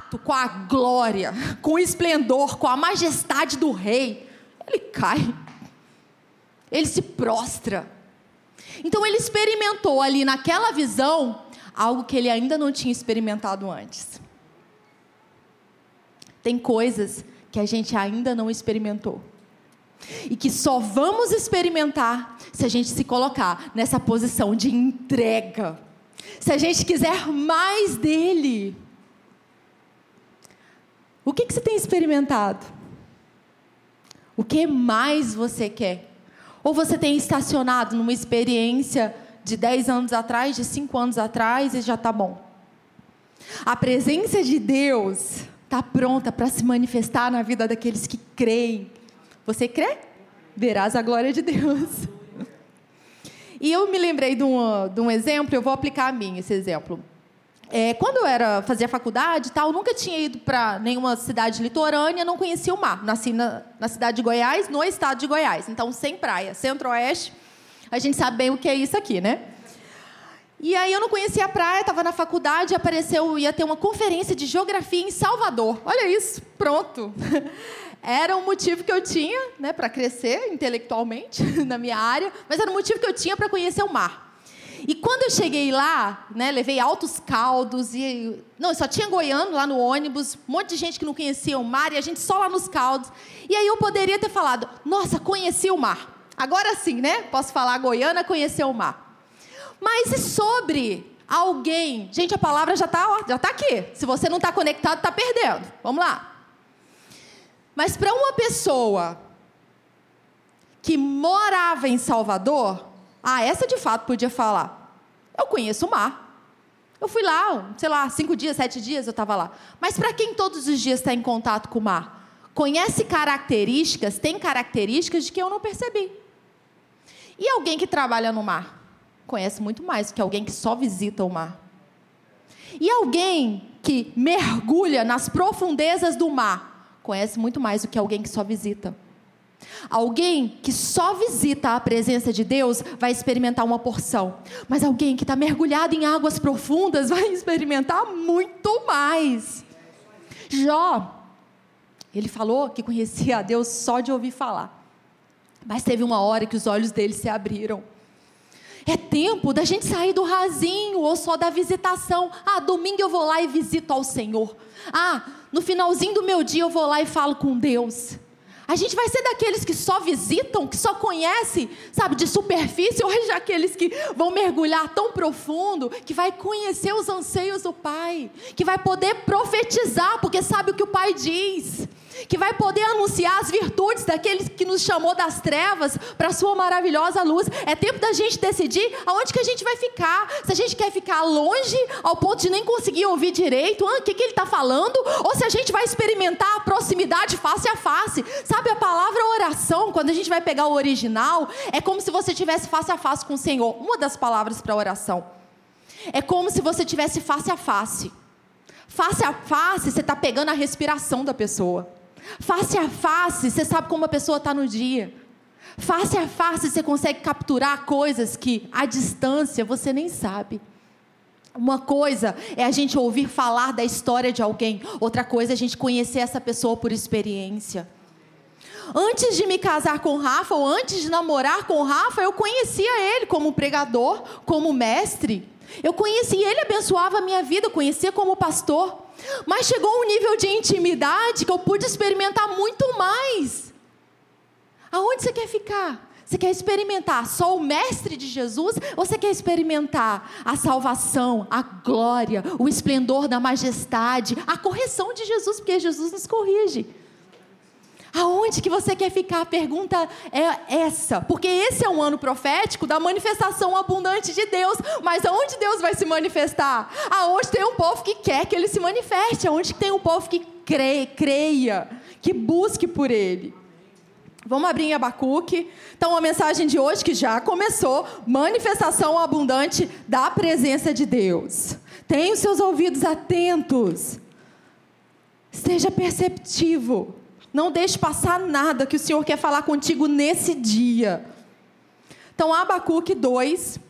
com a glória, com o esplendor, com a majestade do rei, ele cai. Ele se prostra. Então ele experimentou ali naquela visão algo que ele ainda não tinha experimentado antes. Tem coisas que a gente ainda não experimentou. E que só vamos experimentar se a gente se colocar nessa posição de entrega. Se a gente quiser mais dele. O que, que você tem experimentado? O que mais você quer? Ou você tem estacionado numa experiência de 10 anos atrás, de 5 anos atrás e já está bom? A presença de Deus está pronta para se manifestar na vida daqueles que creem. Você crê? Verás a glória de Deus. E eu me lembrei de um, de um exemplo, eu vou aplicar a mim esse exemplo. É, quando eu era fazia faculdade tal, nunca tinha ido para nenhuma cidade litorânea, não conhecia o mar. Nasci na, na cidade de Goiás, no estado de Goiás, então sem praia, centro-oeste. A gente sabe bem o que é isso aqui, né? E aí eu não conhecia a praia, estava na faculdade, apareceu, ia ter uma conferência de geografia em Salvador. Olha isso, pronto. Era um motivo que eu tinha, né, para crescer intelectualmente na minha área, mas era um motivo que eu tinha para conhecer o mar. E quando eu cheguei lá, né, levei altos caldos e não, só tinha goiano lá no ônibus, um monte de gente que não conhecia o mar e a gente só lá nos caldos. E aí eu poderia ter falado: "Nossa, conheci o mar". Agora sim, né? Posso falar goiana conheceu o mar. Mas e sobre alguém? Gente, a palavra já está já tá aqui. Se você não está conectado, está perdendo. Vamos lá. Mas para uma pessoa que morava em Salvador, ah, essa de fato podia falar. Eu conheço o mar. Eu fui lá, sei lá, cinco dias, sete dias eu estava lá. Mas para quem todos os dias está em contato com o mar, conhece características, tem características de que eu não percebi. E alguém que trabalha no mar? conhece muito mais do que alguém que só visita o mar. E alguém que mergulha nas profundezas do mar conhece muito mais do que alguém que só visita. Alguém que só visita a presença de Deus vai experimentar uma porção, mas alguém que está mergulhado em águas profundas vai experimentar muito mais. Jó, ele falou que conhecia a Deus só de ouvir falar, mas teve uma hora que os olhos dele se abriram é tempo da gente sair do rasinho ou só da visitação. Ah, domingo eu vou lá e visito ao Senhor. Ah, no finalzinho do meu dia eu vou lá e falo com Deus. A gente vai ser daqueles que só visitam, que só conhecem, sabe, de superfície, ou é aqueles que vão mergulhar tão profundo, que vai conhecer os anseios do Pai, que vai poder profetizar, porque sabe o que o Pai diz que vai poder anunciar as virtudes daquele que nos chamou das trevas para a sua maravilhosa luz. É tempo da gente decidir aonde que a gente vai ficar. Se a gente quer ficar longe, ao ponto de nem conseguir ouvir direito ah, o que, que ele está falando, ou se a gente vai experimentar a proximidade face a face. Sabe, a palavra oração, quando a gente vai pegar o original, é como se você tivesse face a face com o Senhor. Uma das palavras para oração. É como se você tivesse face a face. Face a face, você está pegando a respiração da pessoa. Face a face, você sabe como a pessoa está no dia. Face a face, você consegue capturar coisas que, à distância, você nem sabe. Uma coisa é a gente ouvir falar da história de alguém, outra coisa é a gente conhecer essa pessoa por experiência. Antes de me casar com Rafa, ou antes de namorar com Rafa, eu conhecia ele como pregador, como mestre. Eu conhecia ele, abençoava a minha vida, eu conhecia como pastor. Mas chegou um nível de intimidade que eu pude experimentar muito mais. Aonde você quer ficar? Você quer experimentar só o mestre de Jesus ou você quer experimentar a salvação, a glória, o esplendor da majestade, a correção de Jesus, porque Jesus nos corrige. Aonde que você quer ficar? A pergunta é essa. Porque esse é um ano profético da manifestação abundante de Deus. Mas aonde Deus vai se manifestar? Aonde tem um povo que quer que ele se manifeste. Aonde tem um povo que crê, creia, que busque por ele. Vamos abrir em Abacuque. Então, a mensagem de hoje que já começou: manifestação abundante da presença de Deus. Tenha os seus ouvidos atentos. Seja perceptivo. Não deixe passar nada que o Senhor quer falar contigo nesse dia. Então, Abacuque 2.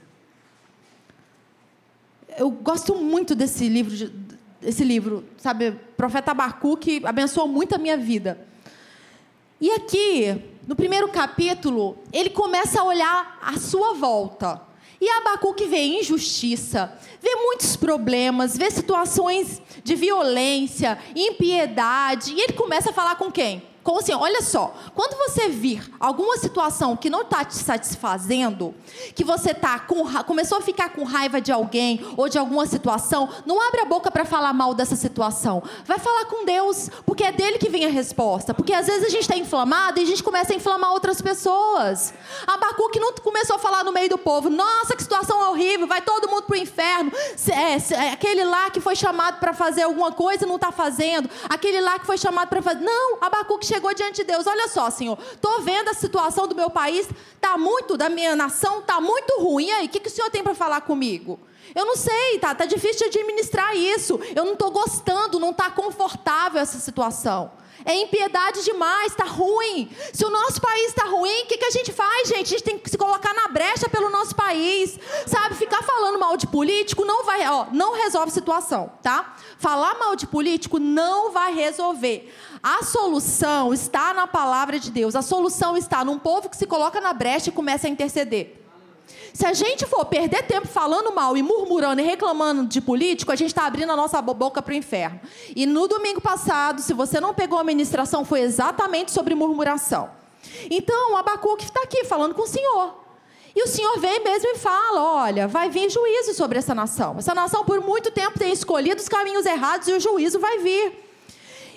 Eu gosto muito desse livro, esse livro, sabe? Profeta Abacuque abençoou muito a minha vida. E aqui, no primeiro capítulo, ele começa a olhar à sua volta. E Abacuque vê injustiça, vê muitos problemas, vê situações de violência, impiedade. E ele começa a falar com quem? Assim, olha só, quando você vir alguma situação que não está te satisfazendo, que você tá com, começou a ficar com raiva de alguém ou de alguma situação, não abre a boca para falar mal dessa situação. Vai falar com Deus, porque é dele que vem a resposta. Porque às vezes a gente está inflamado e a gente começa a inflamar outras pessoas. Abacuque não começou a falar no meio do povo, nossa, que situação horrível, vai todo mundo para o inferno. É, é, aquele lá que foi chamado para fazer alguma coisa não está fazendo. Aquele lá que foi chamado para fazer. Não, Abacuque chegou chegou diante de Deus: Olha só, Senhor, estou vendo a situação do meu país, tá muito, da minha nação, tá muito ruim. E aí, o que, que o Senhor tem para falar comigo? Eu não sei, tá, tá difícil de administrar isso. Eu não estou gostando, não está confortável essa situação. É impiedade demais, está ruim. Se o nosso país está ruim, o que, que a gente faz, gente? A gente tem que se colocar na brecha pelo nosso país. Sabe, ficar falando mal de político não vai, ó, não resolve a situação, tá? Falar mal de político não vai resolver. A solução está na palavra de Deus. A solução está num povo que se coloca na brecha e começa a interceder. Se a gente for perder tempo falando mal e murmurando e reclamando de político, a gente está abrindo a nossa boca para o inferno. E no domingo passado, se você não pegou a ministração, foi exatamente sobre murmuração. Então, o Abacuque está aqui falando com o Senhor. E o Senhor vem mesmo e fala: olha, vai vir juízo sobre essa nação. Essa nação, por muito tempo, tem escolhido os caminhos errados e o juízo vai vir.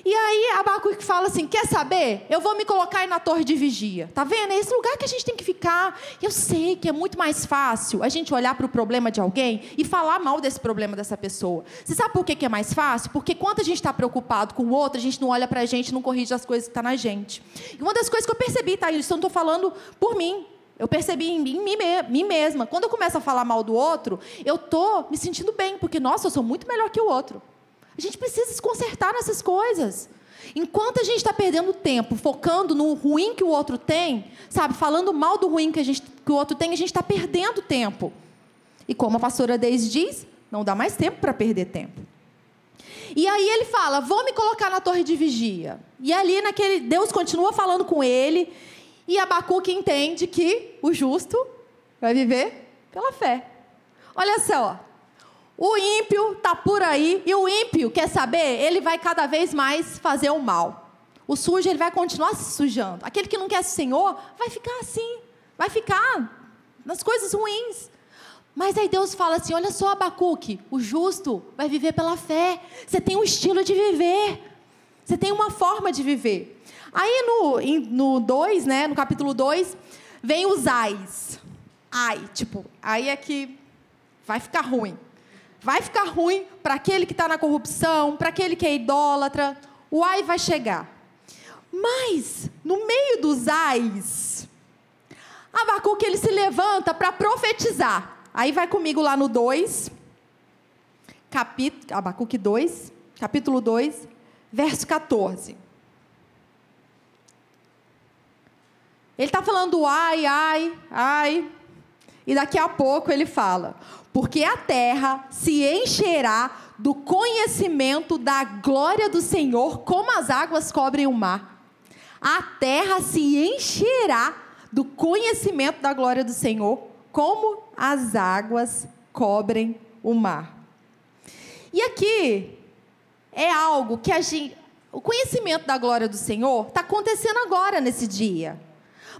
E aí Abacuque fala assim: quer saber? Eu vou me colocar aí na torre de vigia. Tá vendo? É esse lugar que a gente tem que ficar. Eu sei que é muito mais fácil a gente olhar para o problema de alguém e falar mal desse problema dessa pessoa. Você sabe por que, é mais fácil? Porque quando a gente está preocupado com o outro, a gente não olha para a gente, não corrige as coisas que estão tá na gente. E uma das coisas que eu percebi, tá? Isso eu não estou falando por mim. Eu percebi em mim, mim mesma. Quando eu começo a falar mal do outro, eu tô me sentindo bem, porque, nossa, eu sou muito melhor que o outro. A gente precisa se consertar nessas coisas. Enquanto a gente está perdendo tempo focando no ruim que o outro tem, sabe, falando mal do ruim que, a gente, que o outro tem, a gente está perdendo tempo. E como a pastora Deise diz, não dá mais tempo para perder tempo. E aí ele fala: Vou me colocar na torre de vigia. E ali naquele. Deus continua falando com ele. E Abacuque entende que o justo vai viver pela fé. Olha só, o ímpio está por aí e o ímpio, quer saber? Ele vai cada vez mais fazer o mal. O sujo, ele vai continuar se sujando. Aquele que não quer o Senhor, vai ficar assim. Vai ficar nas coisas ruins. Mas aí Deus fala assim: olha só, Abacuque, o justo vai viver pela fé. Você tem um estilo de viver. Você tem uma forma de viver. Aí no 2, no né, no capítulo 2, vem os ais. Ai, tipo, aí é que vai ficar ruim. Vai ficar ruim para aquele que está na corrupção, para aquele que é idólatra. O ai vai chegar. Mas, no meio dos ais, Abacuque ele se levanta para profetizar. Aí vai comigo lá no 2, capítulo, Abacuque 2, capítulo 2, verso 14. Ele está falando ai, ai, ai. E daqui a pouco ele fala: porque a terra se encherá do conhecimento da glória do Senhor, como as águas cobrem o mar. A terra se encherá do conhecimento da glória do Senhor, como as águas cobrem o mar. E aqui é algo que a gente, o conhecimento da glória do Senhor está acontecendo agora nesse dia,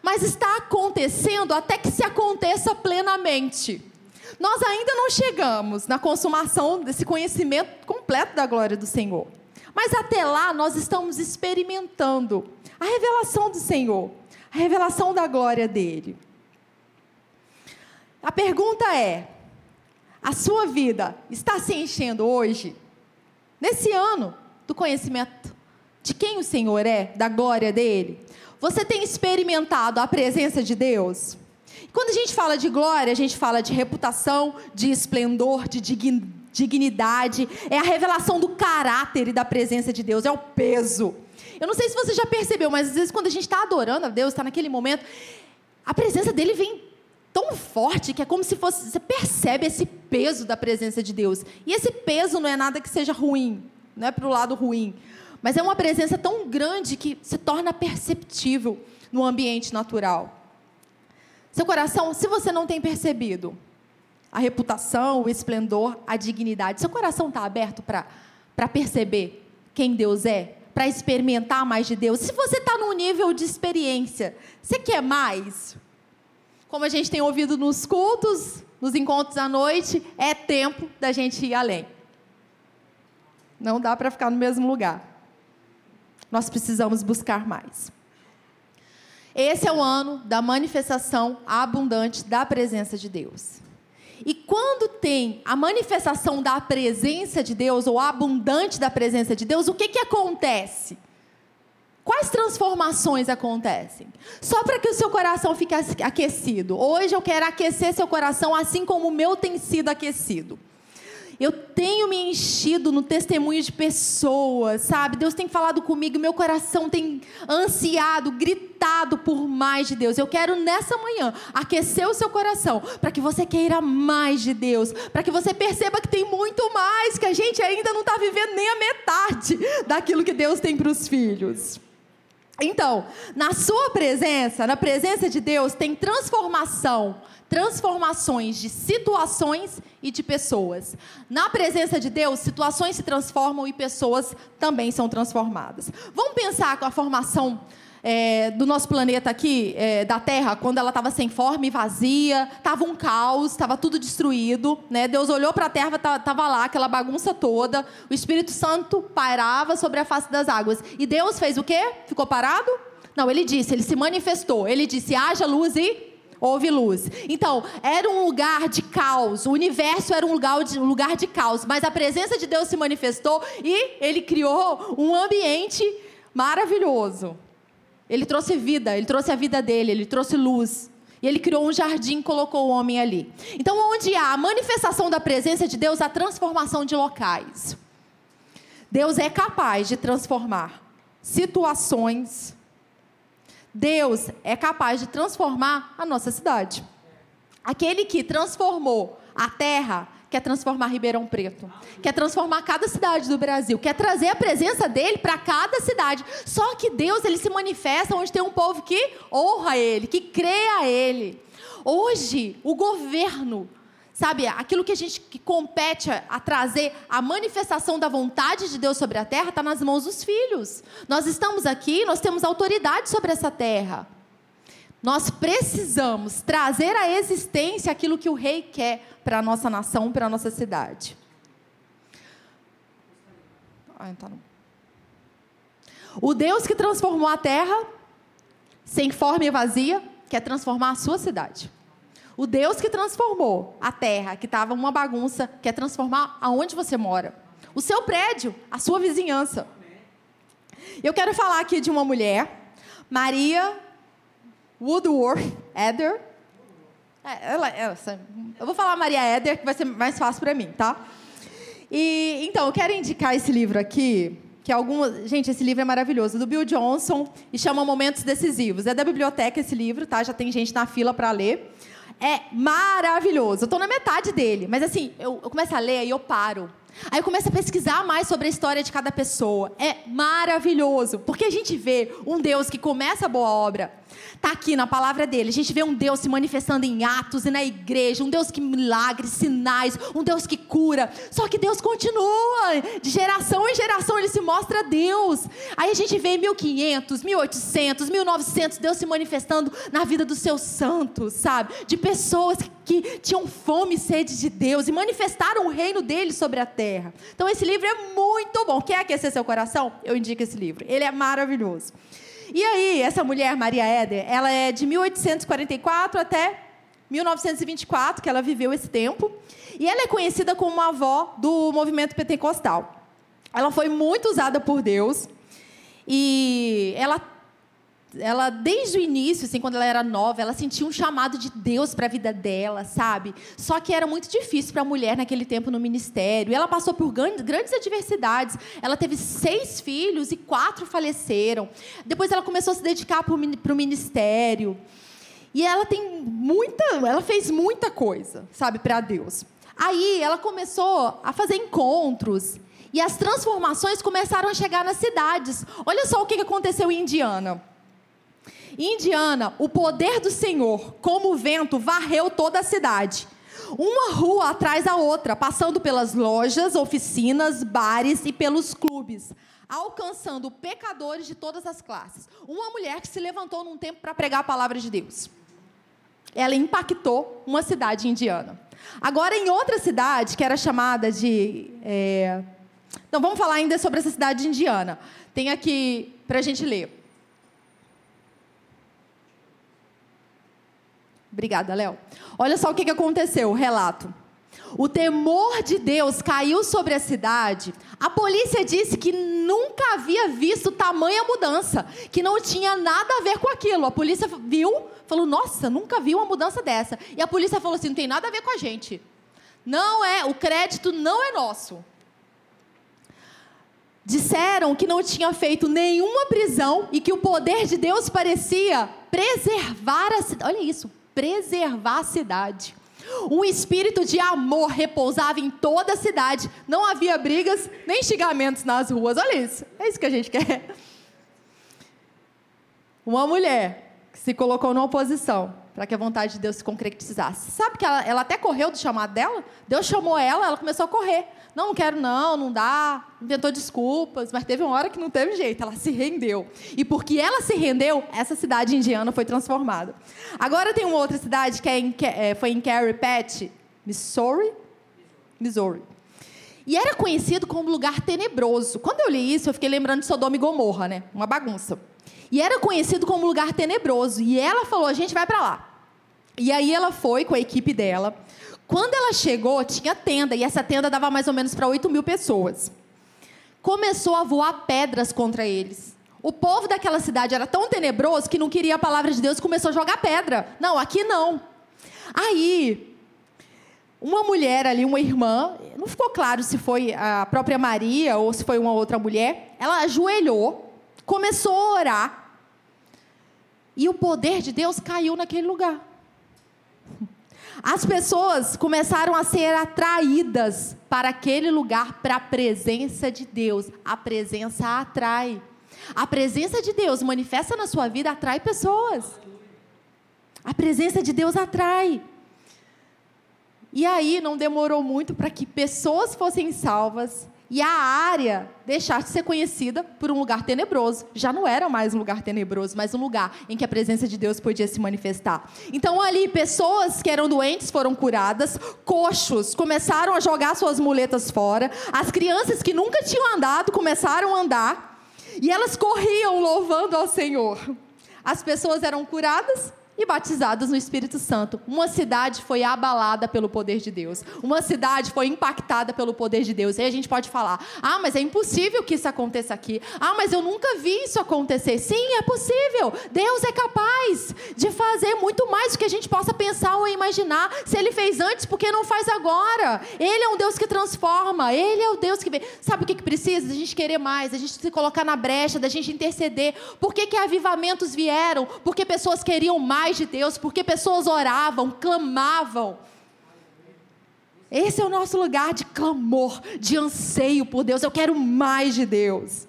mas está acontecendo até que se aconteça plenamente. Nós ainda não chegamos na consumação desse conhecimento completo da glória do Senhor. Mas até lá nós estamos experimentando a revelação do Senhor, a revelação da glória dele. A pergunta é: a sua vida está se enchendo hoje, nesse ano, do conhecimento de quem o Senhor é, da glória dele? Você tem experimentado a presença de Deus? Quando a gente fala de glória, a gente fala de reputação, de esplendor, de dignidade. É a revelação do caráter e da presença de Deus, é o peso. Eu não sei se você já percebeu, mas às vezes quando a gente está adorando a Deus, está naquele momento, a presença dele vem tão forte que é como se fosse. Você percebe esse peso da presença de Deus. E esse peso não é nada que seja ruim, não é para o lado ruim. Mas é uma presença tão grande que se torna perceptível no ambiente natural. Seu coração, se você não tem percebido a reputação, o esplendor, a dignidade, seu coração está aberto para perceber quem Deus é? Para experimentar mais de Deus? Se você está num nível de experiência, você quer mais? Como a gente tem ouvido nos cultos, nos encontros à noite, é tempo da gente ir além. Não dá para ficar no mesmo lugar. Nós precisamos buscar mais. Esse é o ano da manifestação abundante da presença de Deus. E quando tem a manifestação da presença de Deus, ou abundante da presença de Deus, o que, que acontece? Quais transformações acontecem? Só para que o seu coração fique aquecido. Hoje eu quero aquecer seu coração assim como o meu tem sido aquecido. Eu tenho me enchido no testemunho de pessoas, sabe? Deus tem falado comigo, meu coração tem ansiado, gritado por mais de Deus. Eu quero nessa manhã aquecer o seu coração para que você queira mais de Deus, para que você perceba que tem muito mais, que a gente ainda não está vivendo nem a metade daquilo que Deus tem para os filhos. Então, na sua presença, na presença de Deus, tem transformação, transformações de situações e de pessoas. Na presença de Deus, situações se transformam e pessoas também são transformadas. Vamos pensar com a formação é, do nosso planeta aqui, é, da Terra, quando ela estava sem forma e vazia, estava um caos, estava tudo destruído. Né? Deus olhou para a Terra, estava lá aquela bagunça toda. O Espírito Santo pairava sobre a face das águas. E Deus fez o quê? Ficou parado? Não, ele disse, ele se manifestou. Ele disse: haja luz e houve luz. Então, era um lugar de caos, o universo era um lugar, de, um lugar de caos, mas a presença de Deus se manifestou e ele criou um ambiente maravilhoso. Ele trouxe vida, ele trouxe a vida dele, ele trouxe luz. E ele criou um jardim e colocou o homem ali. Então, onde há a manifestação da presença de Deus, a transformação de locais. Deus é capaz de transformar situações. Deus é capaz de transformar a nossa cidade. Aquele que transformou a terra quer transformar Ribeirão Preto, quer transformar cada cidade do Brasil, quer trazer a presença dele para cada cidade. Só que Deus ele se manifesta onde tem um povo que honra ele, que crê a ele. Hoje, o governo, sabe, aquilo que a gente que compete a, a trazer a manifestação da vontade de Deus sobre a terra está nas mãos dos filhos. Nós estamos aqui, nós temos autoridade sobre essa terra. Nós precisamos trazer à existência aquilo que o rei quer para a nossa nação, para a nossa cidade. Tá o Deus que transformou a terra sem forma e vazia, quer transformar a sua cidade. O Deus que transformou a terra, que estava uma bagunça, quer transformar aonde você mora. O seu prédio, a sua vizinhança. Eu quero falar aqui de uma mulher, Maria Woodworth Eder. É, ela, ela, eu vou falar Maria Eder, que vai ser mais fácil para mim, tá? E então, eu quero indicar esse livro aqui, que é alguma, gente, esse livro é maravilhoso, do Bill Johnson e chama Momentos Decisivos. É da biblioteca esse livro, tá? Já tem gente na fila para ler. É maravilhoso. Eu estou na metade dele, mas assim, eu, eu começo a ler e eu paro. Aí eu começo a pesquisar mais sobre a história de cada pessoa. É maravilhoso, porque a gente vê um Deus que começa a boa obra Está aqui na palavra dele. A gente vê um Deus se manifestando em atos e na igreja, um Deus que milagres, sinais, um Deus que cura. Só que Deus continua, de geração em geração ele se mostra Deus. Aí a gente vê em 1500, 1800, 1900, Deus se manifestando na vida dos seus santos, sabe? De pessoas que tinham fome e sede de Deus e manifestaram o reino dele sobre a terra. Então esse livro é muito bom. Quer aquecer seu coração? Eu indico esse livro. Ele é maravilhoso. E aí, essa mulher, Maria Éder, ela é de 1844 até 1924, que ela viveu esse tempo. E ela é conhecida como uma avó do movimento pentecostal. Ela foi muito usada por Deus. E ela ela desde o início, assim, quando ela era nova, ela sentia um chamado de Deus para a vida dela, sabe? Só que era muito difícil para a mulher naquele tempo no ministério. E ela passou por grandes adversidades. Ela teve seis filhos e quatro faleceram. Depois ela começou a se dedicar para o ministério. E ela tem muita, ela fez muita coisa, sabe, para Deus. Aí ela começou a fazer encontros e as transformações começaram a chegar nas cidades. Olha só o que aconteceu em Indiana. Indiana, o poder do Senhor, como o vento, varreu toda a cidade. Uma rua atrás da outra, passando pelas lojas, oficinas, bares e pelos clubes, alcançando pecadores de todas as classes. Uma mulher que se levantou num tempo para pregar a palavra de Deus. Ela impactou uma cidade indiana. Agora, em outra cidade, que era chamada de. É... Não, vamos falar ainda sobre essa cidade indiana. Tem aqui para a gente ler. Obrigada, Léo. Olha só o que aconteceu, o relato. O temor de Deus caiu sobre a cidade. A polícia disse que nunca havia visto tamanha mudança, que não tinha nada a ver com aquilo. A polícia viu, falou: Nossa, nunca vi uma mudança dessa. E a polícia falou assim: Não tem nada a ver com a gente. Não é, o crédito não é nosso. Disseram que não tinha feito nenhuma prisão e que o poder de Deus parecia preservar a cidade. Olha isso, preservar a cidade. Um espírito de amor repousava em toda a cidade. Não havia brigas nem xingamentos nas ruas. Olha isso. É isso que a gente quer. Uma mulher que se colocou numa oposição para que a vontade de Deus se concretizasse. Sabe que ela, ela até correu do chamado dela? Deus chamou ela, ela começou a correr. Não, não quero não, não dá. Inventou desculpas, mas teve uma hora que não teve jeito, ela se rendeu. E porque ela se rendeu, essa cidade indiana foi transformada. Agora tem uma outra cidade que é em, é, foi em Cary Patch, Missouri. Missouri. E era conhecido como lugar tenebroso. Quando eu li isso, eu fiquei lembrando de Sodoma e Gomorra, né? Uma bagunça. E era conhecido como lugar tenebroso. E ela falou: a gente vai para lá. E aí ela foi com a equipe dela. Quando ela chegou, tinha tenda, e essa tenda dava mais ou menos para 8 mil pessoas. Começou a voar pedras contra eles. O povo daquela cidade era tão tenebroso que não queria a palavra de Deus e começou a jogar pedra. Não, aqui não. Aí, uma mulher ali, uma irmã, não ficou claro se foi a própria Maria ou se foi uma outra mulher, ela ajoelhou, começou a orar, e o poder de Deus caiu naquele lugar. As pessoas começaram a ser atraídas para aquele lugar, para a presença de Deus. A presença atrai. A presença de Deus manifesta na sua vida, atrai pessoas. A presença de Deus atrai. E aí não demorou muito para que pessoas fossem salvas e a área deixasse de ser conhecida por um lugar tenebroso. Já não era mais um lugar tenebroso, mas um lugar em que a presença de Deus podia se manifestar. Então, ali, pessoas que eram doentes foram curadas, coxos começaram a jogar suas muletas fora, as crianças que nunca tinham andado começaram a andar, e elas corriam louvando ao Senhor. As pessoas eram curadas e batizados no Espírito Santo. Uma cidade foi abalada pelo poder de Deus. Uma cidade foi impactada pelo poder de Deus. E a gente pode falar: ah, mas é impossível que isso aconteça aqui. Ah, mas eu nunca vi isso acontecer. Sim, é possível. Deus é capaz de fazer muito mais do que a gente possa pensar ou imaginar. Se ele fez antes, por que não faz agora? Ele é um Deus que transforma. Ele é o Deus que vê. Sabe o que, que precisa? A gente querer mais, a gente se colocar na brecha, da gente interceder. Por que, que avivamentos vieram? Porque pessoas queriam mais mais de Deus, porque pessoas oravam, clamavam. Esse é o nosso lugar de clamor, de anseio por Deus. Eu quero mais de Deus.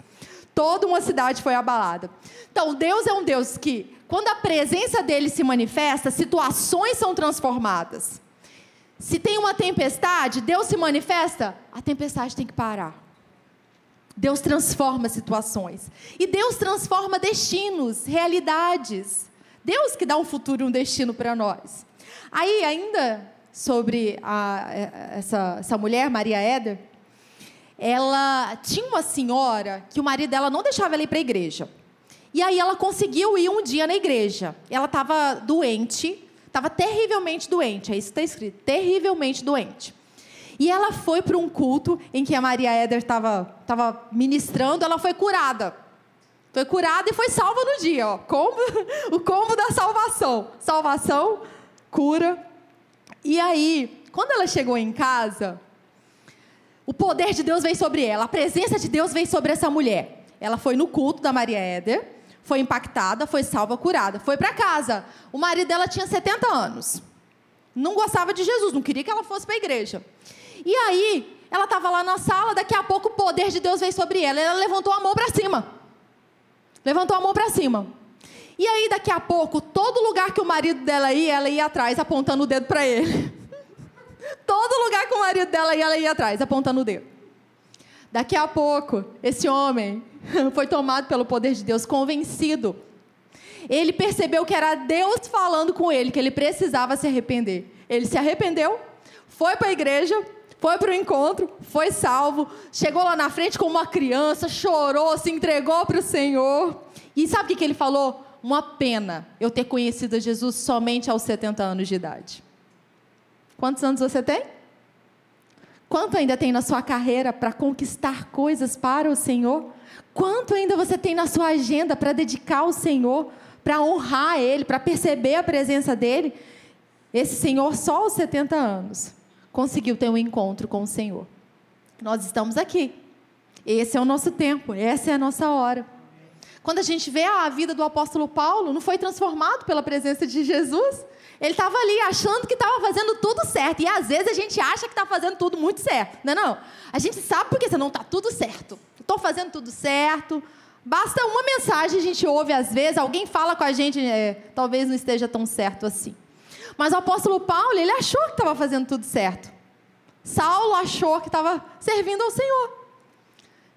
Toda uma cidade foi abalada. Então, Deus é um Deus que, quando a presença dele se manifesta, situações são transformadas. Se tem uma tempestade, Deus se manifesta, a tempestade tem que parar. Deus transforma situações. E Deus transforma destinos, realidades. Deus que dá um futuro e um destino para nós. Aí, ainda sobre a, essa, essa mulher, Maria Éder, ela tinha uma senhora que o marido dela não deixava ela ir para a igreja. E aí ela conseguiu ir um dia na igreja. Ela estava doente, estava terrivelmente doente, é isso que está escrito, terrivelmente doente. E ela foi para um culto em que a Maria Éder estava ministrando, ela foi curada. Foi curada e foi salva no dia, ó. Combo, o combo da salvação. Salvação, cura. E aí, quando ela chegou em casa, o poder de Deus veio sobre ela, a presença de Deus veio sobre essa mulher. Ela foi no culto da Maria Éder, foi impactada, foi salva, curada, foi para casa. O marido dela tinha 70 anos. Não gostava de Jesus, não queria que ela fosse para a igreja. E aí, ela estava lá na sala, daqui a pouco o poder de Deus veio sobre ela. Ela levantou a mão para cima. Levantou a mão para cima. E aí, daqui a pouco, todo lugar que o marido dela ia, ela ia atrás, apontando o dedo para ele. todo lugar que o marido dela ia, ela ia atrás, apontando o dedo. Daqui a pouco, esse homem foi tomado pelo poder de Deus, convencido. Ele percebeu que era Deus falando com ele, que ele precisava se arrepender. Ele se arrependeu, foi para a igreja, foi para o encontro, foi salvo, chegou lá na frente como uma criança, chorou, se entregou para o Senhor. E sabe o que, que ele falou? Uma pena eu ter conhecido Jesus somente aos 70 anos de idade. Quantos anos você tem? Quanto ainda tem na sua carreira para conquistar coisas para o Senhor? Quanto ainda você tem na sua agenda para dedicar ao Senhor, para honrar Ele, para perceber a presença dEle? Esse Senhor, só aos 70 anos, conseguiu ter um encontro com o Senhor. Nós estamos aqui. Esse é o nosso tempo, essa é a nossa hora. Quando a gente vê a vida do apóstolo Paulo, não foi transformado pela presença de Jesus? Ele estava ali achando que estava fazendo tudo certo. E às vezes a gente acha que está fazendo tudo muito certo. Não é não? A gente sabe porque você não está tudo certo. Estou fazendo tudo certo. Basta uma mensagem a gente ouve às vezes, alguém fala com a gente, é, talvez não esteja tão certo assim. Mas o apóstolo Paulo, ele achou que estava fazendo tudo certo. Saulo achou que estava servindo ao Senhor.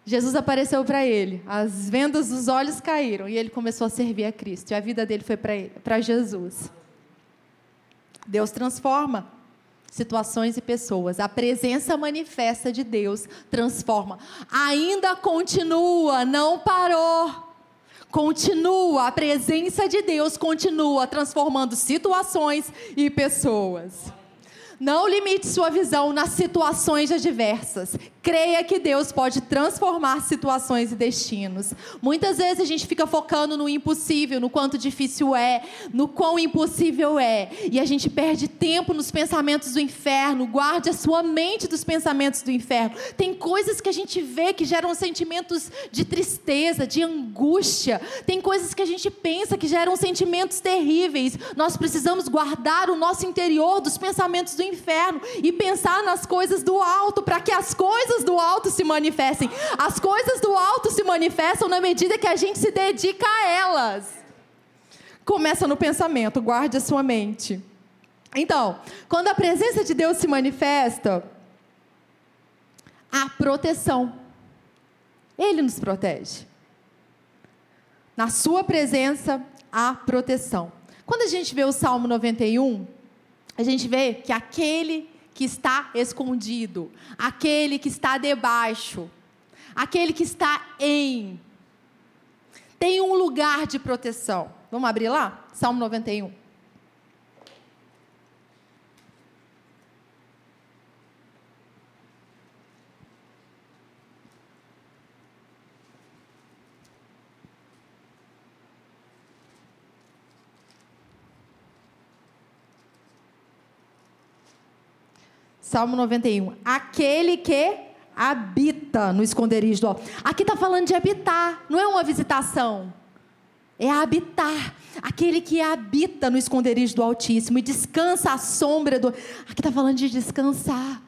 Jesus apareceu para ele, as vendas dos olhos caíram e ele começou a servir a Cristo. E a vida dele foi para Jesus. Deus transforma situações e pessoas. A presença manifesta de Deus transforma. Ainda continua, não parou. Continua, a presença de Deus continua transformando situações e pessoas. Não limite sua visão nas situações adversas. Creia que Deus pode transformar situações e destinos. Muitas vezes a gente fica focando no impossível, no quanto difícil é, no quão impossível é. E a gente perde tempo nos pensamentos do inferno. Guarde a sua mente dos pensamentos do inferno. Tem coisas que a gente vê que geram sentimentos de tristeza, de angústia. Tem coisas que a gente pensa que geram sentimentos terríveis. Nós precisamos guardar o nosso interior dos pensamentos do inferno e pensar nas coisas do alto, para que as coisas do alto se manifestem. As coisas do alto se manifestam na medida que a gente se dedica a elas. Começa no pensamento, guarde a sua mente. Então, quando a presença de Deus se manifesta, há proteção. Ele nos protege. Na sua presença há proteção. Quando a gente vê o Salmo 91, a gente vê que aquele que está escondido, aquele que está debaixo, aquele que está em, tem um lugar de proteção. Vamos abrir lá? Salmo 91. Salmo 91. Aquele que habita no esconderijo do Altíssimo. Aqui está falando de habitar, não é uma visitação. É habitar. Aquele que habita no esconderijo do Altíssimo e descansa à sombra do. Aqui está falando de descansar.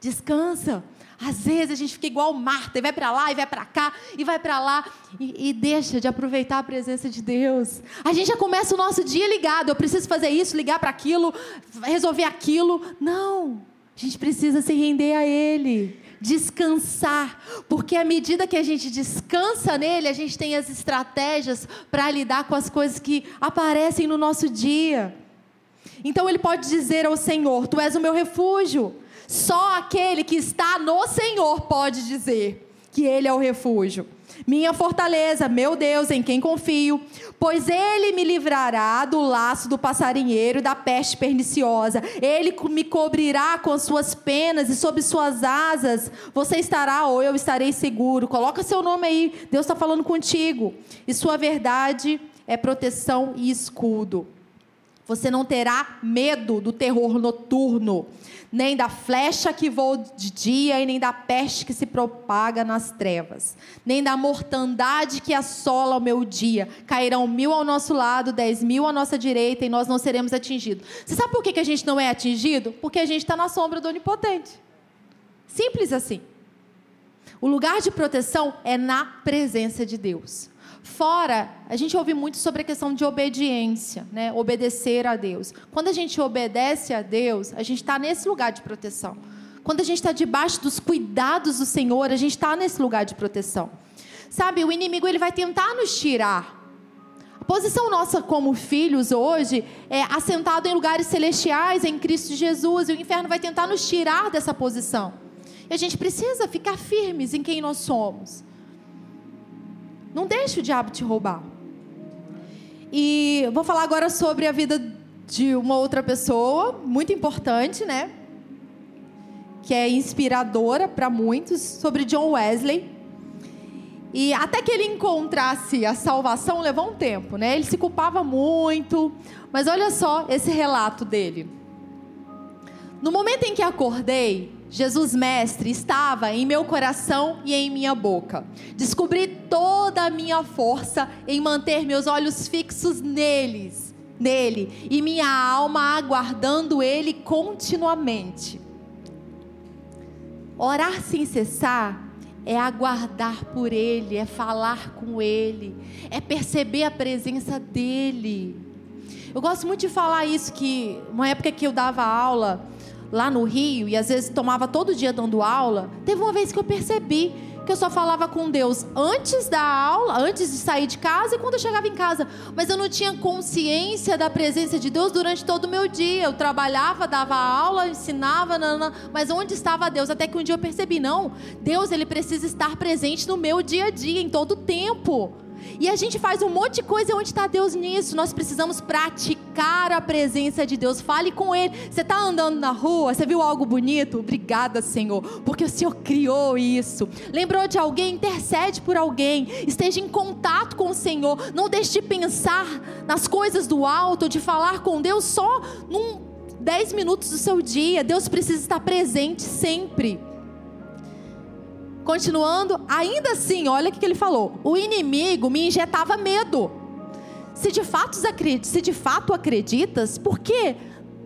Descansa. Às vezes a gente fica igual Marta, e vai para lá, e vai para cá, e vai para lá, e, e, deixa de aproveitar a presença de Deus. A gente já começa o nosso dia ligado, eu preciso fazer isso, ligar para aquilo, resolver aquilo. Não. A gente precisa se render a Ele, descansar, porque à medida que a gente descansa nele, a gente tem as estratégias para lidar com as coisas que aparecem no nosso dia. Então ele pode dizer ao Senhor: Tu és o meu refúgio. Só aquele que está no Senhor pode dizer que Ele é o refúgio minha fortaleza, meu Deus, em quem confio, pois ele me livrará do laço do passarinheiro e da peste perniciosa. Ele me cobrirá com suas penas e sob suas asas você estará ou eu estarei seguro. Coloca seu nome aí, Deus está falando contigo. E sua verdade é proteção e escudo. Você não terá medo do terror noturno, nem da flecha que voa de dia e nem da peste que se propaga nas trevas, nem da mortandade que assola o meu dia. Cairão mil ao nosso lado, dez mil à nossa direita e nós não seremos atingidos. Você sabe por que a gente não é atingido? Porque a gente está na sombra do Onipotente. Simples assim. O lugar de proteção é na presença de Deus. Fora, a gente ouve muito sobre a questão de obediência, né? obedecer a Deus. Quando a gente obedece a Deus, a gente está nesse lugar de proteção. Quando a gente está debaixo dos cuidados do Senhor, a gente está nesse lugar de proteção. Sabe, o inimigo ele vai tentar nos tirar. A posição nossa como filhos hoje é assentado em lugares celestiais em Cristo Jesus. E o inferno vai tentar nos tirar dessa posição. E a gente precisa ficar firmes em quem nós somos. Não deixe o diabo te roubar. E vou falar agora sobre a vida de uma outra pessoa, muito importante, né? Que é inspiradora para muitos, sobre John Wesley. E até que ele encontrasse a salvação levou um tempo, né? Ele se culpava muito, mas olha só esse relato dele. No momento em que acordei, Jesus Mestre estava em meu coração e em minha boca. Descobri toda a minha força em manter meus olhos fixos neles, nele, e minha alma aguardando ele continuamente. Orar sem cessar é aguardar por ele, é falar com ele, é perceber a presença dele. Eu gosto muito de falar isso que uma época que eu dava aula, lá no Rio e às vezes tomava todo dia dando aula, teve uma vez que eu percebi que eu só falava com Deus antes da aula, antes de sair de casa e quando eu chegava em casa. Mas eu não tinha consciência da presença de Deus durante todo o meu dia. Eu trabalhava, dava aula, ensinava, mas onde estava Deus? Até que um dia eu percebi, não, Deus ele precisa estar presente no meu dia a dia, em todo o tempo. E a gente faz um monte de coisa onde está Deus nisso. Nós precisamos praticar a presença de Deus. Fale com Ele. Você está andando na rua, você viu algo bonito? Obrigada, Senhor, porque o Senhor criou isso. Lembrou de alguém? Intercede por alguém. Esteja em contato com o Senhor. Não deixe de pensar nas coisas do alto, de falar com Deus só num 10 minutos do seu dia. Deus precisa estar presente sempre. Continuando, ainda assim, olha o que ele falou: o inimigo me injetava medo. Se de fato, se de fato acreditas, por que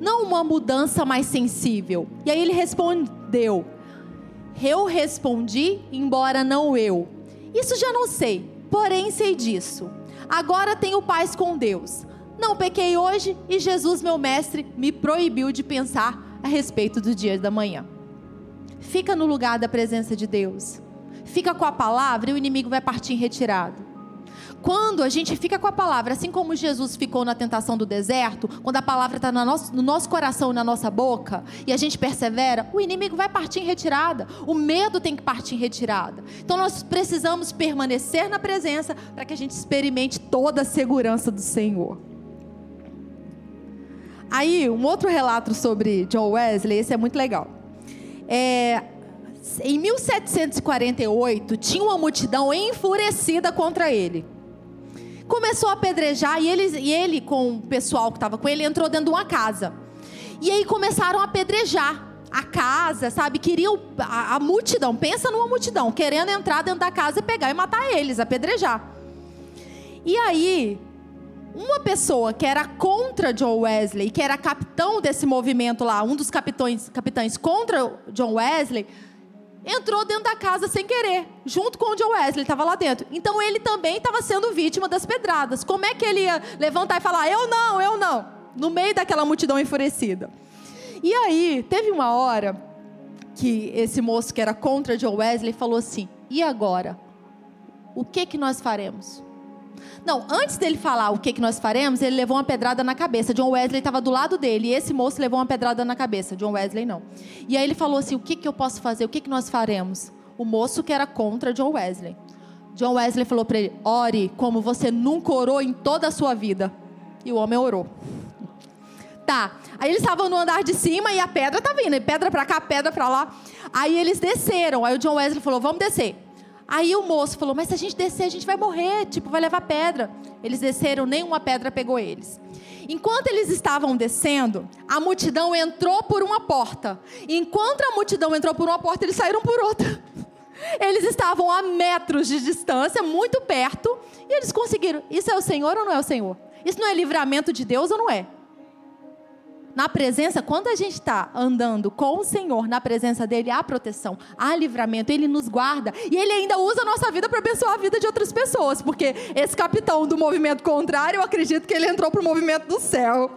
não uma mudança mais sensível? E aí ele respondeu: Eu respondi, embora não eu. Isso já não sei, porém sei disso. Agora tenho paz com Deus. Não pequei hoje e Jesus, meu mestre, me proibiu de pensar a respeito do dia da manhã. Fica no lugar da presença de Deus. Fica com a palavra e o inimigo vai partir em retirada. Quando a gente fica com a palavra, assim como Jesus ficou na tentação do deserto, quando a palavra está no nosso, no nosso coração e na nossa boca, e a gente persevera, o inimigo vai partir em retirada. O medo tem que partir em retirada. Então nós precisamos permanecer na presença para que a gente experimente toda a segurança do Senhor. Aí, um outro relato sobre John Wesley, esse é muito legal. É, em 1748, tinha uma multidão enfurecida contra ele. Começou a apedrejar e ele, e ele com o pessoal que estava com ele, entrou dentro de uma casa. E aí começaram a apedrejar a casa, sabe? Queriam a, a, multidão, pensa numa multidão, querendo entrar dentro da casa e pegar e matar eles, apedrejar. E aí, uma pessoa que era contra John Wesley, que era capitão desse movimento lá, um dos capitães, capitães contra John Wesley, entrou dentro da casa sem querer, junto com o John Wesley, estava lá dentro. Então ele também estava sendo vítima das pedradas. Como é que ele ia levantar e falar: "Eu não, eu não", no meio daquela multidão enfurecida? E aí, teve uma hora que esse moço que era contra John Wesley falou assim: "E agora? O que que nós faremos?" Não, antes dele falar o que, que nós faremos, ele levou uma pedrada na cabeça. John Wesley estava do lado dele e esse moço levou uma pedrada na cabeça. John Wesley não. E aí ele falou assim: o que, que eu posso fazer? O que, que nós faremos? O moço que era contra John Wesley. John Wesley falou para ele: ore como você nunca orou em toda a sua vida. E o homem orou. Tá. Aí eles estavam no andar de cima e a pedra tá vindo. Pedra para cá, pedra para lá. Aí eles desceram. Aí o John Wesley falou: vamos descer. Aí o moço falou: Mas se a gente descer, a gente vai morrer, tipo, vai levar pedra. Eles desceram, nenhuma pedra pegou eles. Enquanto eles estavam descendo, a multidão entrou por uma porta. Enquanto a multidão entrou por uma porta, eles saíram por outra. Eles estavam a metros de distância, muito perto, e eles conseguiram. Isso é o Senhor ou não é o Senhor? Isso não é livramento de Deus ou não é? Na presença, quando a gente está andando com o Senhor, na presença dele, há proteção, há livramento, ele nos guarda e ele ainda usa a nossa vida para abençoar a vida de outras pessoas, porque esse capitão do movimento contrário, eu acredito que ele entrou para o movimento do céu.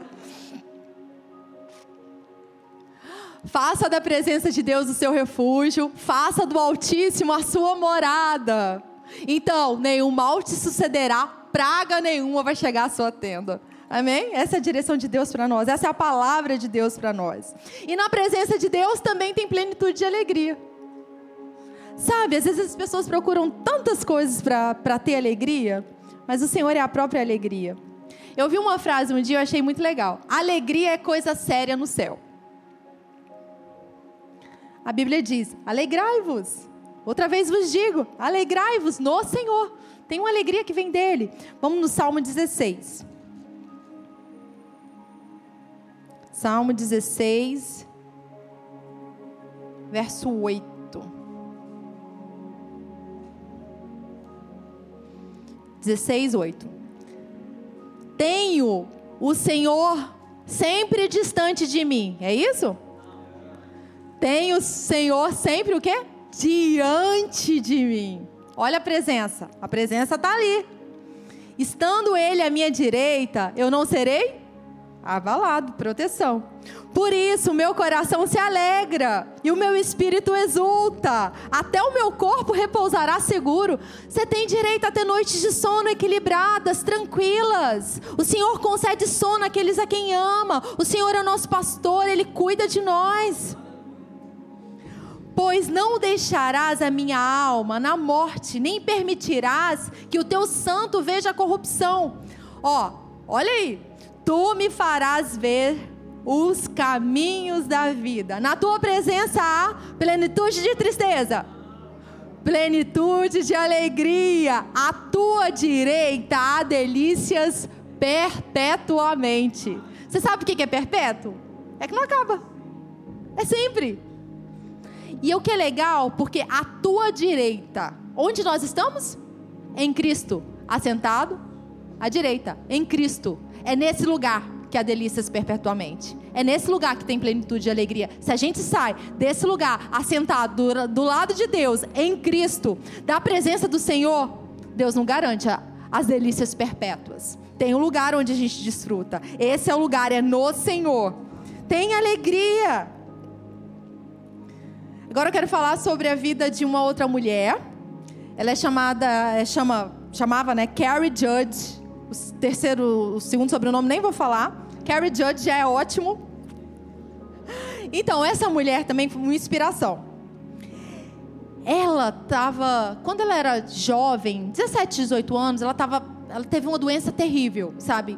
Faça da presença de Deus o seu refúgio, faça do Altíssimo a sua morada. Então, nenhum mal te sucederá, praga nenhuma vai chegar à sua tenda. Amém? Essa é a direção de Deus para nós, essa é a palavra de Deus para nós. E na presença de Deus também tem plenitude de alegria. Sabe, às vezes as pessoas procuram tantas coisas para ter alegria, mas o Senhor é a própria alegria. Eu vi uma frase um dia, eu achei muito legal. Alegria é coisa séria no céu. A Bíblia diz: alegrai-vos. Outra vez vos digo: alegrai-vos no Senhor. Tem uma alegria que vem dele. Vamos no Salmo 16. Salmo 16, verso 8. Dezesseis, oito. Tenho o Senhor sempre distante de mim. É isso? Tenho o Senhor sempre o quê? Diante de mim. Olha a presença. A presença está ali. Estando Ele à minha direita, eu não serei abalado, proteção. Por isso, meu coração se alegra e o meu espírito exulta. Até o meu corpo repousará seguro. Você tem direito a ter noites de sono equilibradas, tranquilas. O Senhor concede sono àqueles a quem ama. O Senhor é nosso pastor, ele cuida de nós. Pois não deixarás a minha alma na morte, nem permitirás que o teu santo veja a corrupção. Ó, olha aí, tu me farás ver os caminhos da vida. Na tua presença há plenitude de tristeza, plenitude de alegria. À tua direita há delícias perpetuamente. Você sabe o que é perpétuo? É que não acaba. É sempre. E o que é legal, porque à tua direita, onde nós estamos? Em Cristo, assentado à direita, em Cristo. É nesse lugar que há delícias perpetuamente. É nesse lugar que tem plenitude de alegria. Se a gente sai desse lugar, assentado do, do lado de Deus, em Cristo, da presença do Senhor, Deus não garante as delícias perpétuas. Tem um lugar onde a gente desfruta. Esse é o lugar, é no Senhor. Tem alegria. Agora eu quero falar sobre a vida de uma outra mulher. Ela é chamada, é, chama, chamava, né, Carrie Judge o terceiro, o segundo sobrenome nem vou falar. Carrie Judge já é ótimo. Então, essa mulher também foi uma inspiração. Ela estava, quando ela era jovem, 17, 18 anos, ela, tava, ela teve uma doença terrível, sabe?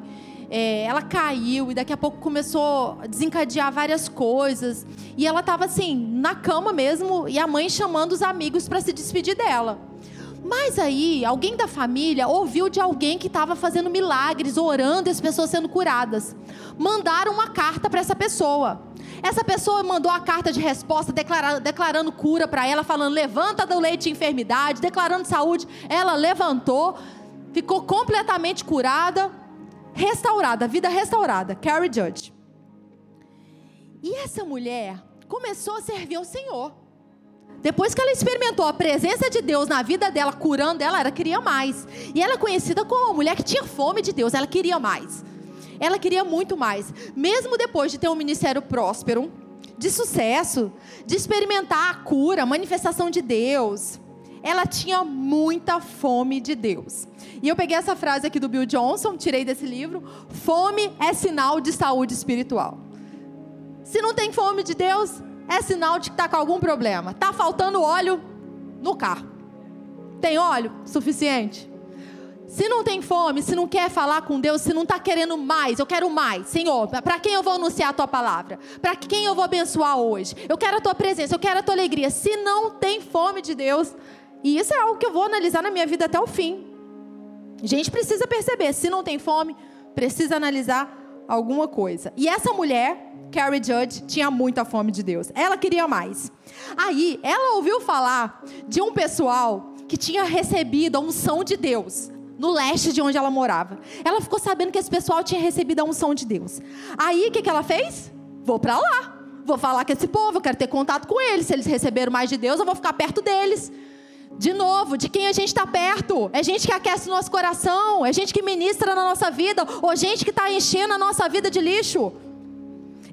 É, ela caiu e daqui a pouco começou a desencadear várias coisas. E ela estava assim, na cama mesmo, e a mãe chamando os amigos para se despedir dela. Mas aí, alguém da família ouviu de alguém que estava fazendo milagres, orando e as pessoas sendo curadas. Mandaram uma carta para essa pessoa. Essa pessoa mandou a carta de resposta declarando, declarando cura para ela, falando: levanta do leite de enfermidade, declarando saúde. Ela levantou, ficou completamente curada, restaurada, vida restaurada. Carrie Judge. E essa mulher começou a servir ao Senhor. Depois que ela experimentou a presença de Deus na vida dela, curando ela, ela queria mais. E ela é conhecida como uma mulher que tinha fome de Deus, ela queria mais. Ela queria muito mais. Mesmo depois de ter um ministério próspero, de sucesso, de experimentar a cura, a manifestação de Deus, ela tinha muita fome de Deus. E eu peguei essa frase aqui do Bill Johnson, tirei desse livro: fome é sinal de saúde espiritual. Se não tem fome de Deus, é sinal de que está com algum problema. Está faltando óleo no carro. Tem óleo suficiente? Se não tem fome, se não quer falar com Deus, se não está querendo mais, eu quero mais. Senhor, para quem eu vou anunciar a tua palavra? Para quem eu vou abençoar hoje? Eu quero a tua presença, eu quero a tua alegria. Se não tem fome de Deus, e isso é algo que eu vou analisar na minha vida até o fim. A gente precisa perceber, se não tem fome, precisa analisar alguma coisa. E essa mulher, Carrie Judge, tinha muita fome de Deus. Ela queria mais. Aí, ela ouviu falar de um pessoal que tinha recebido a unção de Deus no leste de onde ela morava. Ela ficou sabendo que esse pessoal tinha recebido a unção de Deus. Aí, o que, que ela fez? Vou para lá. Vou falar com esse povo, eu quero ter contato com eles. Se eles receberam mais de Deus, eu vou ficar perto deles. De novo, de quem a gente está perto? É gente que aquece o nosso coração, é gente que ministra na nossa vida, ou gente que está enchendo a nossa vida de lixo.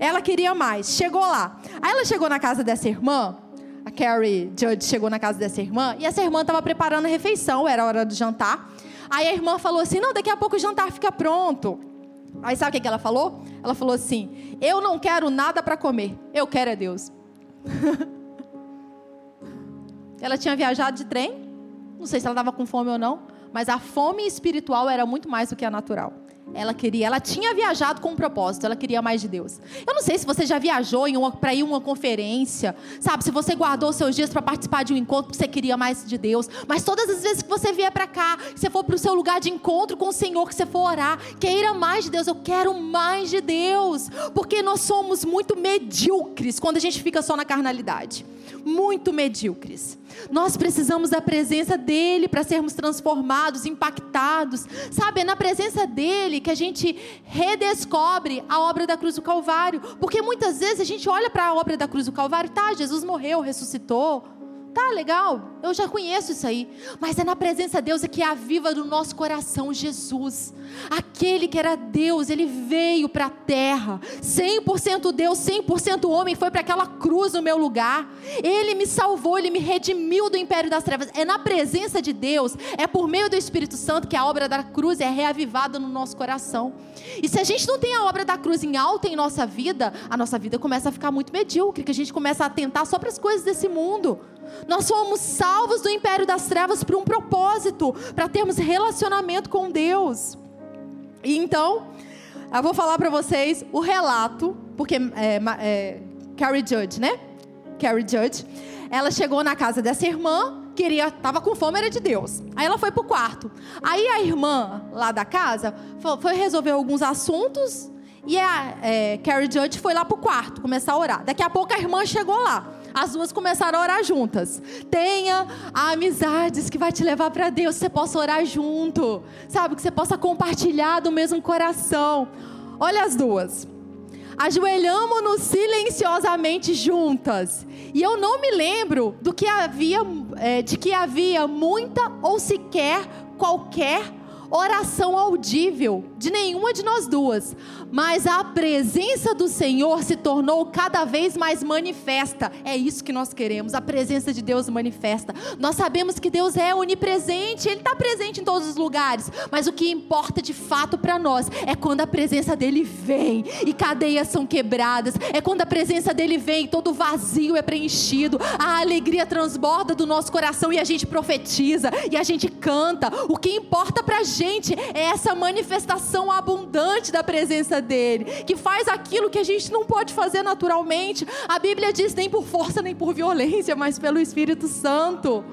Ela queria mais, chegou lá. Aí ela chegou na casa dessa irmã, a Carrie Judge chegou na casa dessa irmã, e essa irmã estava preparando a refeição, era hora do jantar. Aí a irmã falou assim: Não, daqui a pouco o jantar fica pronto. Aí sabe o que ela falou? Ela falou assim: Eu não quero nada para comer, eu quero é Deus. ela tinha viajado de trem, não sei se ela estava com fome ou não, mas a fome espiritual era muito mais do que a natural. Ela queria, ela tinha viajado com um propósito, ela queria mais de Deus. Eu não sei se você já viajou para ir uma conferência, sabe? Se você guardou seus dias para participar de um encontro porque você queria mais de Deus. Mas todas as vezes que você vier para cá, que você for para o seu lugar de encontro com o Senhor, que você for orar, queira mais de Deus. Eu quero mais de Deus, porque nós somos muito medíocres quando a gente fica só na carnalidade muito medíocres. Nós precisamos da presença dele para sermos transformados, impactados. Sabe, é na presença dele que a gente redescobre a obra da cruz do Calvário. Porque muitas vezes a gente olha para a obra da cruz do Calvário, tá, Jesus morreu, ressuscitou Tá legal, eu já conheço isso aí. Mas é na presença de Deus é que aviva do nosso coração Jesus. Aquele que era Deus, ele veio para a terra. 100% Deus, 100% homem, foi para aquela cruz no meu lugar. Ele me salvou, ele me redimiu do império das trevas. É na presença de Deus, é por meio do Espírito Santo que a obra da cruz é reavivada no nosso coração. E se a gente não tem a obra da cruz em alta em nossa vida, a nossa vida começa a ficar muito medíocre, que a gente começa a atentar só para as coisas desse mundo. Nós fomos salvos do império das trevas por um propósito, para termos relacionamento com Deus. E então, eu vou falar para vocês o relato, porque é, é, Carrie Judge, né? Carrie Judge, ela chegou na casa dessa irmã, queria, estava com fome, era de Deus. Aí ela foi para o quarto. Aí a irmã lá da casa foi resolver alguns assuntos e a é, Carrie Judge foi lá para o quarto começar a orar. Daqui a pouco a irmã chegou lá. As duas começaram a orar juntas. Tenha amizades que vai te levar para Deus, você possa orar junto, sabe? Que você possa compartilhar do mesmo coração. Olha as duas. Ajoelhamos-nos silenciosamente juntas. E eu não me lembro do que havia, é, de que havia muita ou sequer qualquer oração audível de nenhuma de nós duas, mas a presença do Senhor se tornou cada vez mais manifesta. É isso que nós queremos, a presença de Deus manifesta. Nós sabemos que Deus é onipresente, Ele está presente em todos os lugares, mas o que importa de fato para nós é quando a presença dele vem e cadeias são quebradas, é quando a presença dele vem e todo vazio é preenchido, a alegria transborda do nosso coração e a gente profetiza e a gente canta. O que importa para a gente é essa manifestação abundante da presença dEle, que faz aquilo que a gente não pode fazer naturalmente. A Bíblia diz nem por força nem por violência, mas pelo Espírito Santo.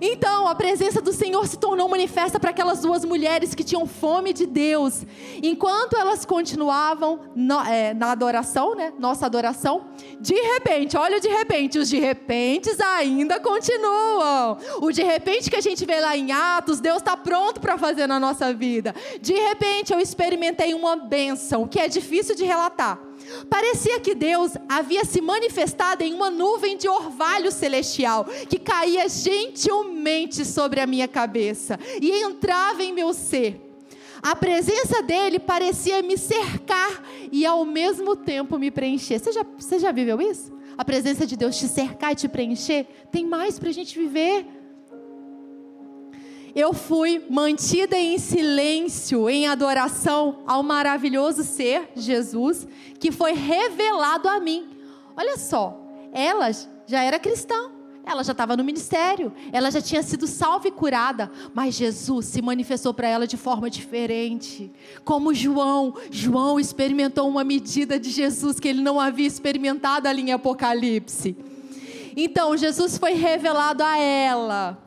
Então, a presença do Senhor se tornou manifesta para aquelas duas mulheres que tinham fome de Deus. Enquanto elas continuavam no, é, na adoração, né? Nossa adoração, de repente, olha de repente, os de repentes ainda continuam. O de repente que a gente vê lá em Atos, Deus está pronto para fazer na nossa vida. De repente, eu experimentei uma bênção que é difícil de relatar. Parecia que Deus havia se manifestado em uma nuvem de orvalho celestial que caía gentilmente sobre a minha cabeça e entrava em meu ser. A presença dele parecia me cercar e ao mesmo tempo me preencher. Você já, você já viveu isso? A presença de Deus te cercar e te preencher? Tem mais para a gente viver eu fui mantida em silêncio, em adoração ao maravilhoso ser Jesus, que foi revelado a mim. Olha só, ela já era cristã, ela já estava no ministério, ela já tinha sido salva e curada, mas Jesus se manifestou para ela de forma diferente. Como João, João experimentou uma medida de Jesus que ele não havia experimentado ali em Apocalipse. Então, Jesus foi revelado a ela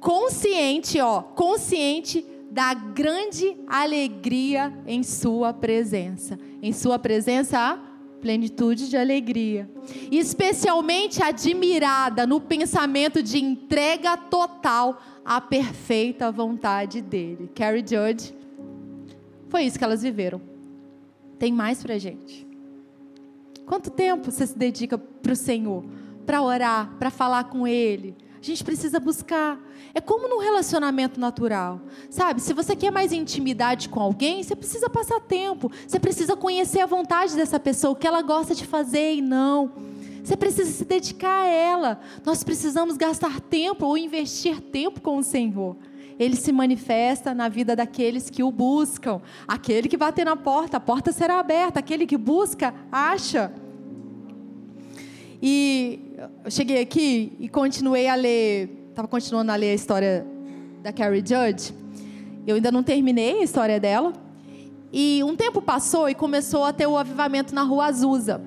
consciente, ó, consciente da grande alegria em Sua presença. Em Sua presença há plenitude de alegria. Especialmente admirada no pensamento de entrega total à perfeita vontade dele. Carrie Judge. Foi isso que elas viveram. Tem mais pra gente. Quanto tempo você se dedica para o Senhor? Para orar, para falar com Ele? A gente precisa buscar. É como num relacionamento natural. Sabe? Se você quer mais intimidade com alguém, você precisa passar tempo. Você precisa conhecer a vontade dessa pessoa, o que ela gosta de fazer e não. Você precisa se dedicar a ela. Nós precisamos gastar tempo ou investir tempo com o Senhor. Ele se manifesta na vida daqueles que o buscam. Aquele que bater na porta, a porta será aberta. Aquele que busca, acha. E eu cheguei aqui e continuei a ler, estava continuando a ler a história da Carrie Judge. Eu ainda não terminei a história dela. E um tempo passou e começou a ter o avivamento na rua Azusa.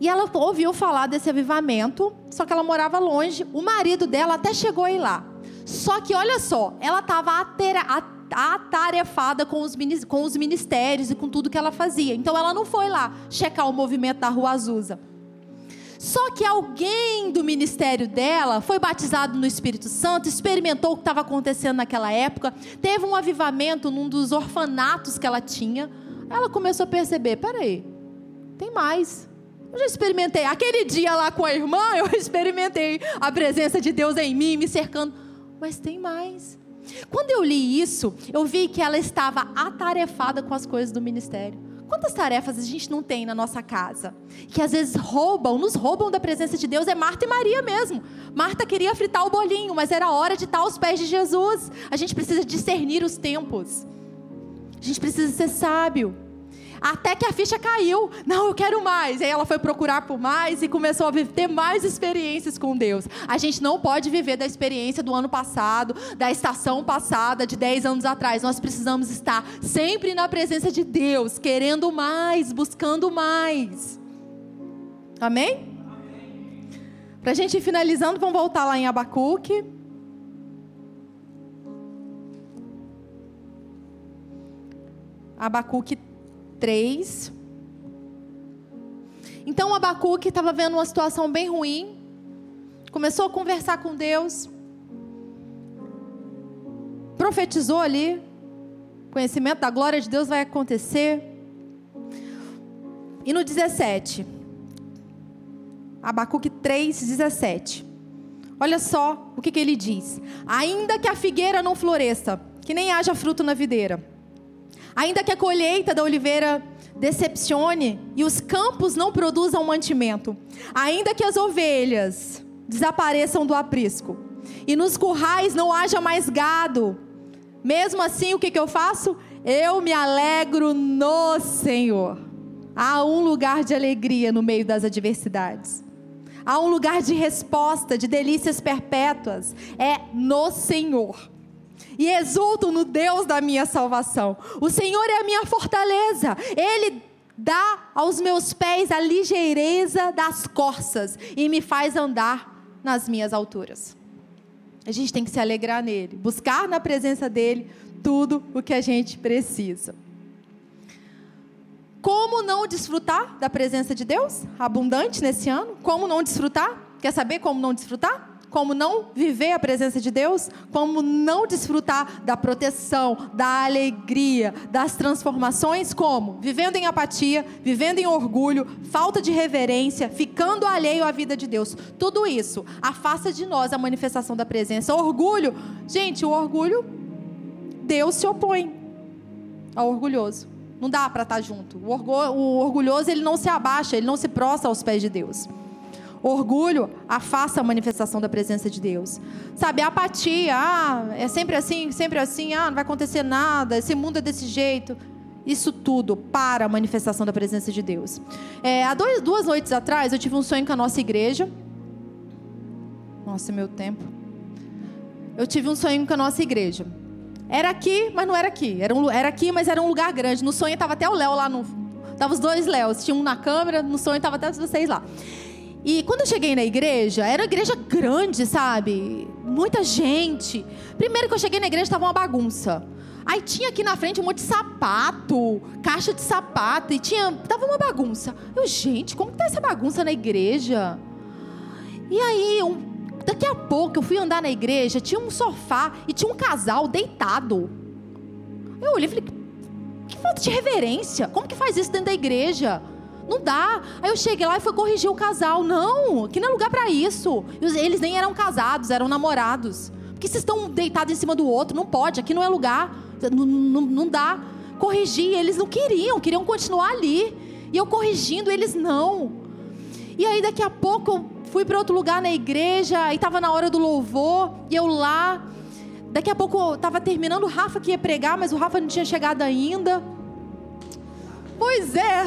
E ela ouviu falar desse avivamento, só que ela morava longe. O marido dela até chegou a ir lá. Só que olha só, ela estava atarefada com os, com os ministérios e com tudo que ela fazia. Então ela não foi lá checar o movimento da rua Azusa. Só que alguém do ministério dela foi batizado no Espírito Santo, experimentou o que estava acontecendo naquela época, teve um avivamento num dos orfanatos que ela tinha. Ela começou a perceber: peraí, tem mais. Eu já experimentei. Aquele dia lá com a irmã, eu experimentei a presença de Deus em mim, me cercando. Mas tem mais. Quando eu li isso, eu vi que ela estava atarefada com as coisas do ministério. Quantas tarefas a gente não tem na nossa casa? Que às vezes roubam, nos roubam da presença de Deus. É Marta e Maria mesmo. Marta queria fritar o bolinho, mas era hora de estar aos pés de Jesus. A gente precisa discernir os tempos. A gente precisa ser sábio. Até que a ficha caiu. Não, eu quero mais. E aí ela foi procurar por mais e começou a ter mais experiências com Deus. A gente não pode viver da experiência do ano passado, da estação passada, de 10 anos atrás. Nós precisamos estar sempre na presença de Deus, querendo mais, buscando mais. Amém? Para a gente ir finalizando, vamos voltar lá em Abacuque. Abacuque 3. Então Abacuque estava vendo uma situação bem ruim, começou a conversar com Deus, profetizou ali, conhecimento da glória de Deus vai acontecer. E no 17, Abacuque 3, 17. Olha só o que, que ele diz: Ainda que a figueira não floresça, que nem haja fruto na videira, Ainda que a colheita da oliveira decepcione e os campos não produzam mantimento, ainda que as ovelhas desapareçam do aprisco e nos currais não haja mais gado, mesmo assim o que, que eu faço? Eu me alegro no Senhor. Há um lugar de alegria no meio das adversidades. Há um lugar de resposta, de delícias perpétuas. É no Senhor e exulto no Deus da minha salvação. O Senhor é a minha fortaleza. Ele dá aos meus pés a ligeireza das corças e me faz andar nas minhas alturas. A gente tem que se alegrar nele, buscar na presença dele tudo o que a gente precisa. Como não desfrutar da presença de Deus abundante nesse ano? Como não desfrutar? Quer saber como não desfrutar? Como não viver a presença de Deus, como não desfrutar da proteção, da alegria, das transformações, como vivendo em apatia, vivendo em orgulho, falta de reverência, ficando alheio à vida de Deus. Tudo isso afasta de nós a manifestação da presença. Orgulho, gente, o orgulho, Deus se opõe ao orgulhoso. Não dá para estar tá junto. O, orgulhoso ele não se abaixa, ele não se prostra aos pés de Deus. Orgulho afasta a manifestação da presença de Deus. Sabe, apatia, ah, é sempre assim, sempre assim, ah, não vai acontecer nada, esse mundo é desse jeito. Isso tudo para a manifestação da presença de Deus. É, há dois, duas noites atrás, eu tive um sonho com a nossa igreja. Nossa, meu tempo. Eu tive um sonho com a nossa igreja. Era aqui, mas não era aqui. Era, um, era aqui, mas era um lugar grande. No sonho estava até o Léo lá no. Tava os dois Léos. Tinha um na câmera, no sonho estava até vocês lá. E quando eu cheguei na igreja, era uma igreja grande, sabe? muita gente. Primeiro que eu cheguei na igreja, estava uma bagunça. Aí tinha aqui na frente um monte de sapato, caixa de sapato, e tinha. Tava uma bagunça. Eu, gente, como que tá essa bagunça na igreja? E aí, um, daqui a pouco eu fui andar na igreja, tinha um sofá e tinha um casal deitado. Eu olhei e falei, que falta de reverência. Como que faz isso dentro da igreja? Não dá. Aí eu cheguei lá e fui corrigir o casal. Não, aqui não é lugar para isso. Eles nem eram casados, eram namorados. Porque vocês estão deitados em cima do outro, não pode, aqui não é lugar. Não, não, não dá. Corrigir, eles não queriam, queriam continuar ali. E eu corrigindo, eles não. E aí daqui a pouco eu fui para outro lugar na igreja, e estava na hora do louvor, e eu lá. Daqui a pouco estava terminando, o Rafa que ia pregar, mas o Rafa não tinha chegado ainda. Pois é.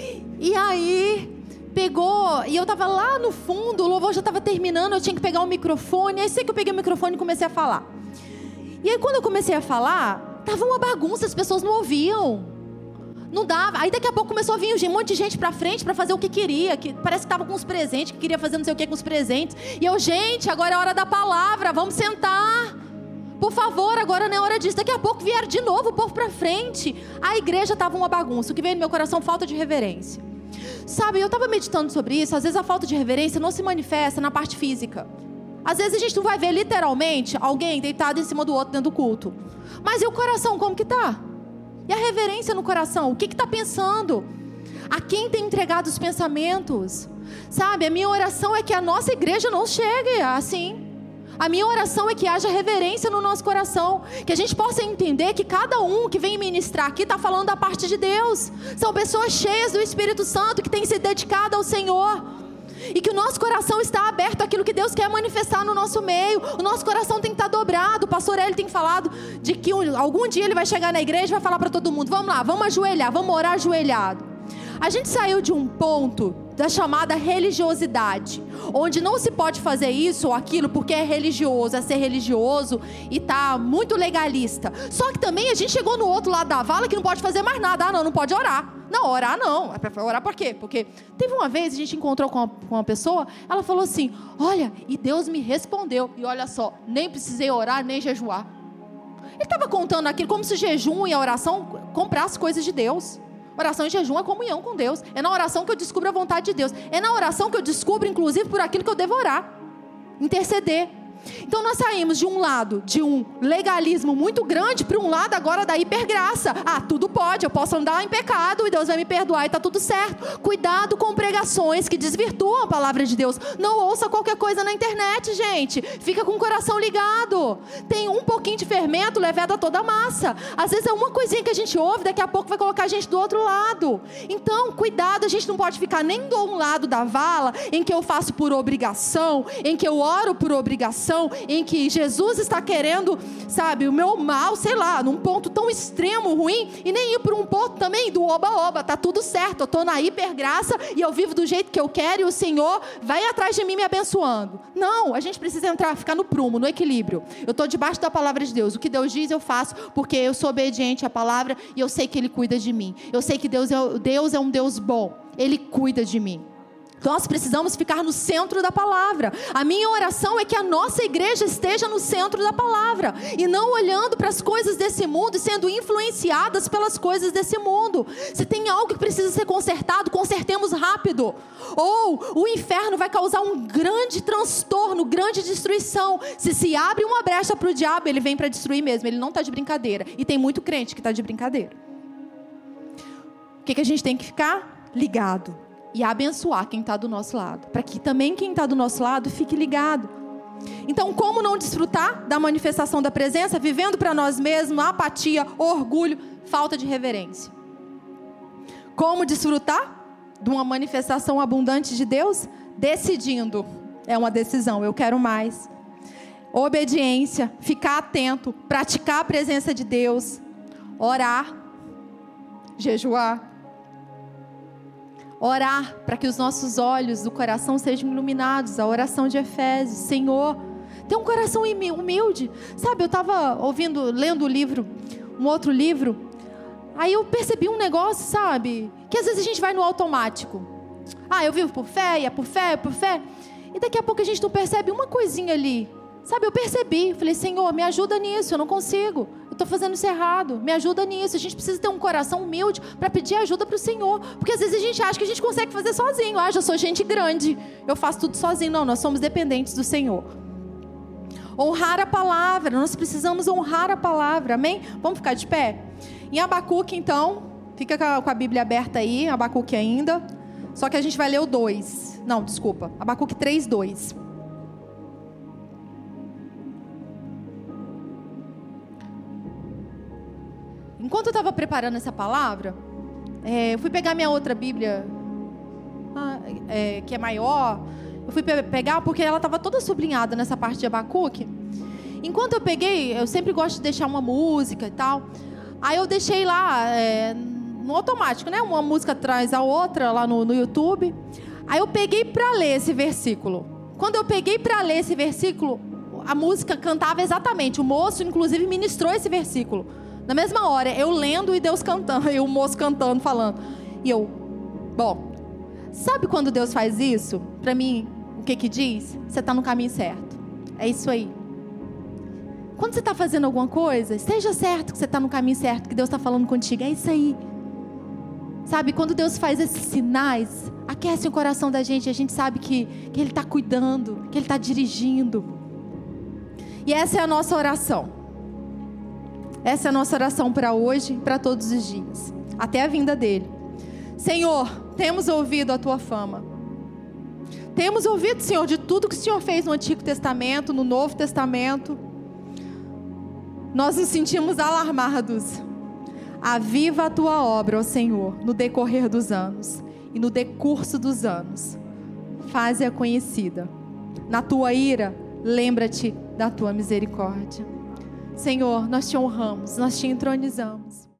e aí pegou, e eu estava lá no fundo, o louvor já estava terminando, eu tinha que pegar o microfone. Aí sei que eu peguei o microfone e comecei a falar. E aí quando eu comecei a falar, tava uma bagunça, as pessoas não ouviam. Não dava. Aí daqui a pouco começou a vir um monte de gente pra frente para fazer o que queria. Que parece que tava com os presentes, que queria fazer não sei o que com os presentes. E eu, gente, agora é hora da palavra, vamos sentar. Por favor, agora não é hora disso. Daqui a pouco vieram de novo o povo para frente. A igreja estava uma bagunça. O que veio no meu coração, falta de reverência. Sabe, eu estava meditando sobre isso. Às vezes a falta de reverência não se manifesta na parte física. Às vezes a gente não vai ver literalmente alguém deitado em cima do outro dentro do culto. Mas e o coração, como que tá? E a reverência no coração? O que está pensando? A quem tem entregado os pensamentos? Sabe, a minha oração é que a nossa igreja não chegue assim. A minha oração é que haja reverência no nosso coração, que a gente possa entender que cada um que vem ministrar aqui está falando da parte de Deus. São pessoas cheias do Espírito Santo que têm se dedicado ao Senhor e que o nosso coração está aberto àquilo que Deus quer manifestar no nosso meio. O nosso coração tem que estar dobrado. O pastor Eli tem falado de que algum dia ele vai chegar na igreja e vai falar para todo mundo: vamos lá, vamos ajoelhar, vamos orar ajoelhado. A gente saiu de um ponto da chamada religiosidade, onde não se pode fazer isso ou aquilo porque é religioso, é ser religioso e tá muito legalista. Só que também a gente chegou no outro lado da vala que não pode fazer mais nada. Ah, não, não pode orar. Não, orar não. É orar por quê? Porque teve uma vez a gente encontrou com uma, com uma pessoa, ela falou assim: Olha, e Deus me respondeu. E olha só, nem precisei orar nem jejuar. Ele estava contando aquilo como se jejum e a oração comprassem coisas de Deus. Oração e jejum é comunhão com Deus. É na oração que eu descubro a vontade de Deus. É na oração que eu descubro, inclusive, por aquilo que eu devo orar. Interceder. Então nós saímos de um lado de um legalismo muito grande para um lado agora da hipergraça. Ah, tudo pode, eu posso andar em pecado e Deus vai me perdoar e está tudo certo. Cuidado com pregações que desvirtuam a palavra de Deus. Não ouça qualquer coisa na internet, gente. Fica com o coração ligado. Tem um pouquinho de fermento levado toda a massa. Às vezes é uma coisinha que a gente ouve, daqui a pouco vai colocar a gente do outro lado. Então, cuidado, a gente não pode ficar nem do um lado da vala em que eu faço por obrigação, em que eu oro por obrigação situação em que Jesus está querendo, sabe, o meu mal, sei lá, num ponto tão extremo, ruim, e nem ir para um ponto também do oba-oba, tá tudo certo, eu estou na hipergraça e eu vivo do jeito que eu quero e o Senhor vai atrás de mim me abençoando. Não, a gente precisa entrar, ficar no prumo, no equilíbrio. Eu estou debaixo da palavra de Deus. O que Deus diz eu faço porque eu sou obediente à palavra e eu sei que Ele cuida de mim. Eu sei que Deus é, Deus é um Deus bom. Ele cuida de mim. Nós precisamos ficar no centro da palavra. A minha oração é que a nossa igreja esteja no centro da palavra e não olhando para as coisas desse mundo e sendo influenciadas pelas coisas desse mundo. Se tem algo que precisa ser consertado, consertemos rápido. Ou o inferno vai causar um grande transtorno, grande destruição. Se se abre uma brecha para o diabo, ele vem para destruir mesmo. Ele não está de brincadeira. E tem muito crente que está de brincadeira. O que, que a gente tem que ficar? Ligado e abençoar quem está do nosso lado, para que também quem está do nosso lado fique ligado. Então, como não desfrutar da manifestação da presença, vivendo para nós mesmos apatia, orgulho, falta de reverência? Como desfrutar de uma manifestação abundante de Deus? Decidindo, é uma decisão, eu quero mais. Obediência, ficar atento, praticar a presença de Deus, orar, jejuar, orar para que os nossos olhos do coração sejam iluminados, a oração de Efésios, Senhor, tem um coração humilde. Sabe, eu estava ouvindo, lendo o livro, um outro livro, aí eu percebi um negócio, sabe, que às vezes a gente vai no automático. Ah, eu vivo por fé, é por fé, é por fé. E daqui a pouco a gente não percebe uma coisinha ali, Sabe, eu percebi, falei, Senhor, me ajuda nisso, eu não consigo. Estou fazendo isso errado, me ajuda nisso. A gente precisa ter um coração humilde para pedir ajuda para o Senhor. Porque às vezes a gente acha que a gente consegue fazer sozinho. Ah, já sou gente grande, eu faço tudo sozinho. Não, nós somos dependentes do Senhor. Honrar a palavra, nós precisamos honrar a palavra, amém? Vamos ficar de pé? Em Abacuque, então, fica com a Bíblia aberta aí, Abacuque ainda. Só que a gente vai ler o 2. Não, desculpa, Abacuque 3, 2. Enquanto eu estava preparando essa palavra, é, eu fui pegar minha outra Bíblia, ah, é, que é maior. Eu fui pe pegar porque ela estava toda sublinhada nessa parte de Abacuque. Enquanto eu peguei, eu sempre gosto de deixar uma música e tal. Aí eu deixei lá é, no automático, né? Uma música atrás a outra lá no, no YouTube. Aí eu peguei para ler esse versículo. Quando eu peguei para ler esse versículo, a música cantava exatamente. O moço, inclusive, ministrou esse versículo. Na mesma hora, eu lendo e Deus cantando, e o moço cantando, falando. E eu, bom, sabe quando Deus faz isso? Para mim, o que que diz? Você está no caminho certo. É isso aí. Quando você está fazendo alguma coisa, esteja certo que você está no caminho certo, que Deus está falando contigo. É isso aí. Sabe, quando Deus faz esses sinais, aquece o coração da gente, a gente sabe que, que Ele está cuidando, que Ele está dirigindo. E essa é a nossa oração. Essa é a nossa oração para hoje e para todos os dias, até a vinda dele. Senhor, temos ouvido a tua fama. Temos ouvido, Senhor, de tudo que o Senhor fez no Antigo Testamento, no Novo Testamento. Nós nos sentimos alarmados. Aviva a tua obra, ó Senhor, no decorrer dos anos e no decurso dos anos. Faze-a conhecida. Na tua ira, lembra-te da tua misericórdia. Senhor, nós te honramos, nós te entronizamos.